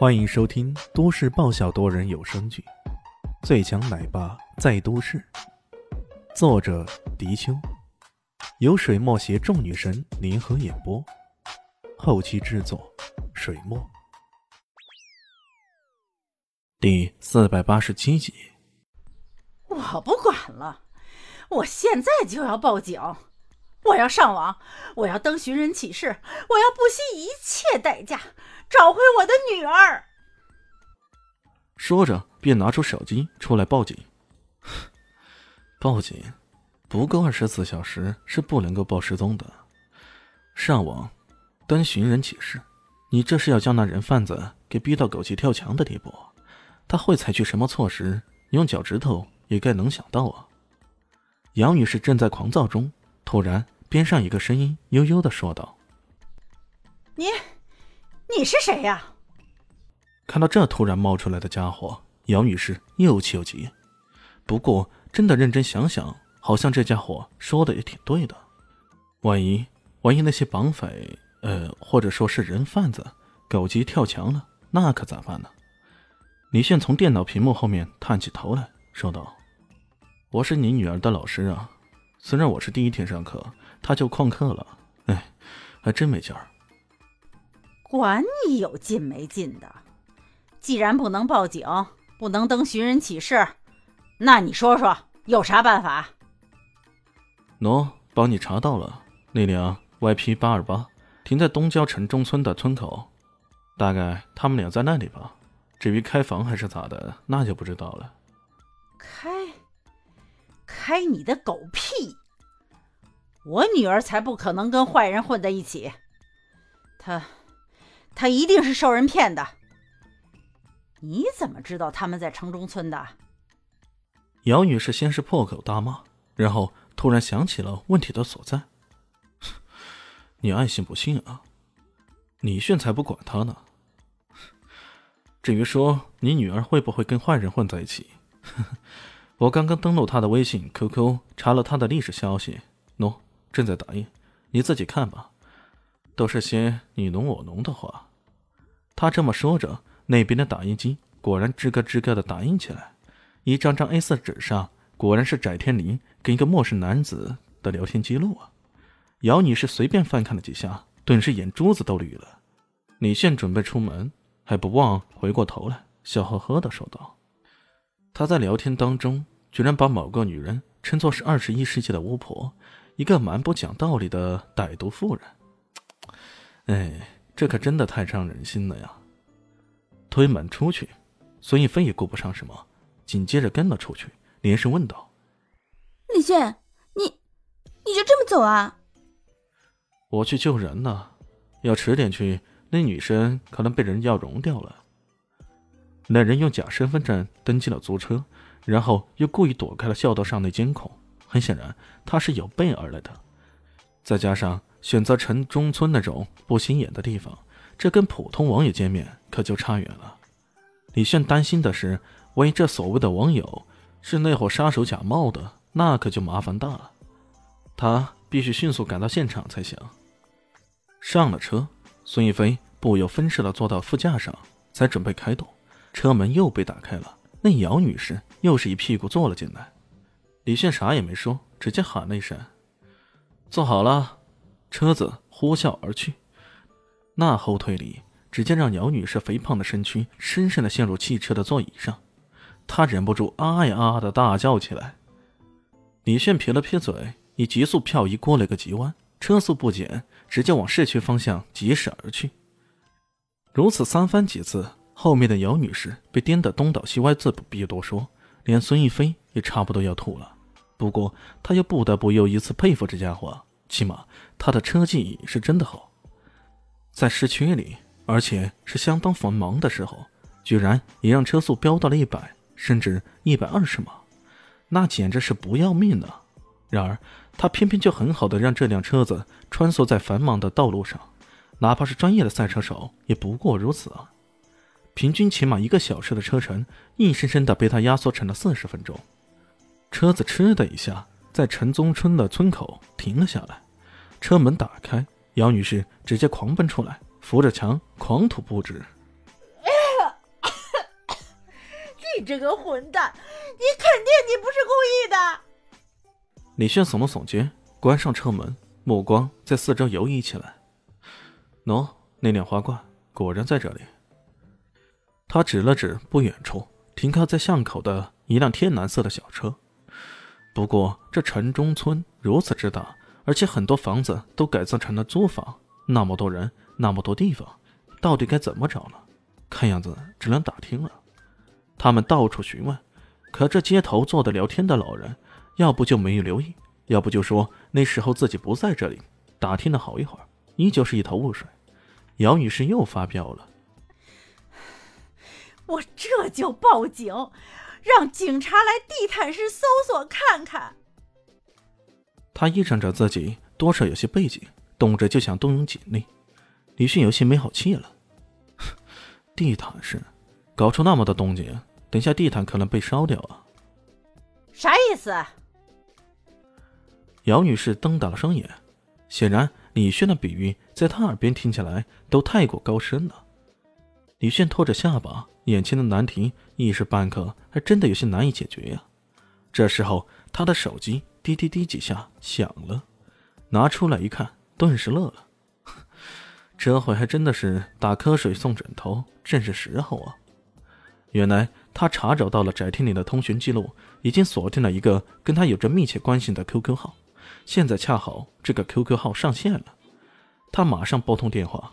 欢迎收听都市爆笑多人有声剧《最强奶爸在都市》，作者：迪秋，由水墨携众女神联合演播，后期制作：水墨。第四百八十七集。我不管了，我现在就要报警！我要上网，我要登寻人启事，我要不惜一切代价找回我的女儿。说着，便拿出手机出来报警。报警，不够二十四小时是不能够报失踪的。上网，登寻人启事，你这是要将那人贩子给逼到狗急跳墙的地步？他会采取什么措施？用脚趾头也该能想到啊！杨女士正在狂躁中。突然，边上一个声音悠悠的说道：“你，你是谁呀？”看到这突然冒出来的家伙，姚女士又气又急。不过，真的认真想想，好像这家伙说的也挺对的。万一，万一那些绑匪，呃，或者说是人贩子，狗急跳墙了，那可咋办呢？李炫从电脑屏幕后面探起头来说道：“我是你女儿的老师啊。”虽然我是第一天上课，他就旷课了，哎，还真没劲儿。管你有劲没劲的，既然不能报警，不能登寻人启事，那你说说有啥办法？喏，帮你查到了，那辆 YP 八二八停在东郊城中村的村口，大概他们俩在那里吧。至于开房还是咋的，那就不知道了。开。开你的狗屁！我女儿才不可能跟坏人混在一起，她，她一定是受人骗的。你怎么知道他们在城中村的？姚女士先是破口大骂，然后突然想起了问题的所在。你爱信不信啊？李炫才不管他呢。至于说你女儿会不会跟坏人混在一起？我刚刚登录他的微信、QQ，查了他的历史消息，喏，正在打印，你自己看吧，都是些你侬我侬的话。他这么说着，那边的打印机果然吱咯吱咯的打印起来，一张张 A4 纸上果然是翟天临跟一个陌生男子的聊天记录啊！姚女士随便翻看了几下，顿时眼珠子都绿了。李现准备出门，还不忘回过头来，笑呵呵的说道：“他在聊天当中。”居然把某个女人称作是二十一世纪的巫婆，一个蛮不讲道理的歹毒妇人。哎，这可真的太伤人心了呀！推门出去，孙逸飞也顾不上什么，紧接着跟了出去，连声问道：“李炫，你你就这么走啊？”我去救人呢，要迟点去，那女生可能被人要融掉了。那人用假身份证登记了租车。然后又故意躲开了校道上的监控，很显然他是有备而来的。再加上选择城中村那种不显眼的地方，这跟普通网友见面可就差远了。李炫担心的是，万一这所谓的网友是那伙杀手假冒的，那可就麻烦大了。他必须迅速赶到现场才行。上了车，孙一飞不由分说的坐到副驾上，才准备开动，车门又被打开了。那姚女士又是一屁股坐了进来，李炫啥也没说，直接喊了一声：“坐好了。”车子呼啸而去。那后退里，直接让姚女士肥胖的身躯深深的陷入汽车的座椅上，她忍不住啊呀啊的大叫起来。李炫撇了撇嘴，以急速漂移过了个急弯，车速不减，直接往市区方向疾驶而去。如此三番几次。后面的姚女士被颠得东倒西歪，自不必多说，连孙逸飞也差不多要吐了。不过他又不得不又一次佩服这家伙，起码他的车技是真的好。在市区里，而且是相当繁忙的时候，居然也让车速飙到了一百，甚至一百二十码，那简直是不要命了！然而他偏偏就很好的让这辆车子穿梭在繁忙的道路上，哪怕是专业的赛车手也不过如此啊。平均起码一个小时的车程，硬生生的被他压缩成了四十分钟。车子嗤的一下，在陈宗村的村口停了下来。车门打开，姚女士直接狂奔出来，扶着墙狂吐不止。你这个混蛋，你肯定你不是故意的。李炫耸了耸肩，关上车门，目光在四周游移起来。喏，那辆花冠果然在这里。他指了指不远处停靠在巷口的一辆天蓝色的小车。不过，这城中村如此之大，而且很多房子都改造成了租房，那么多人，那么多地方，到底该怎么找呢？看样子只能打听了。他们到处询问，可这街头坐的聊天的老人，要不就没有留意，要不就说那时候自己不在这里。打听了好一会儿，依旧是一头雾水。姚女士又发飙了：“我这就报警。”让警察来地毯式搜索看看。他依仗着自己多少有些背景，动辄就想动用警力。李迅有些没好气了：“地毯式，搞出那么多动静，等下地毯可能被烧掉啊！”啥意思？姚女士瞪大了双眼，显然李轩的比喻在她耳边听起来都太过高深了。李炫拖着下巴，眼前的难题一时半刻还真的有些难以解决呀。这时候，他的手机滴滴滴几下响了，拿出来一看，顿时乐了。这回还真的是打瞌睡送枕头，正是时候啊！原来他查找到了翟天临的通讯记录，已经锁定了一个跟他有着密切关系的 QQ 号。现在恰好这个 QQ 号上线了，他马上拨通电话。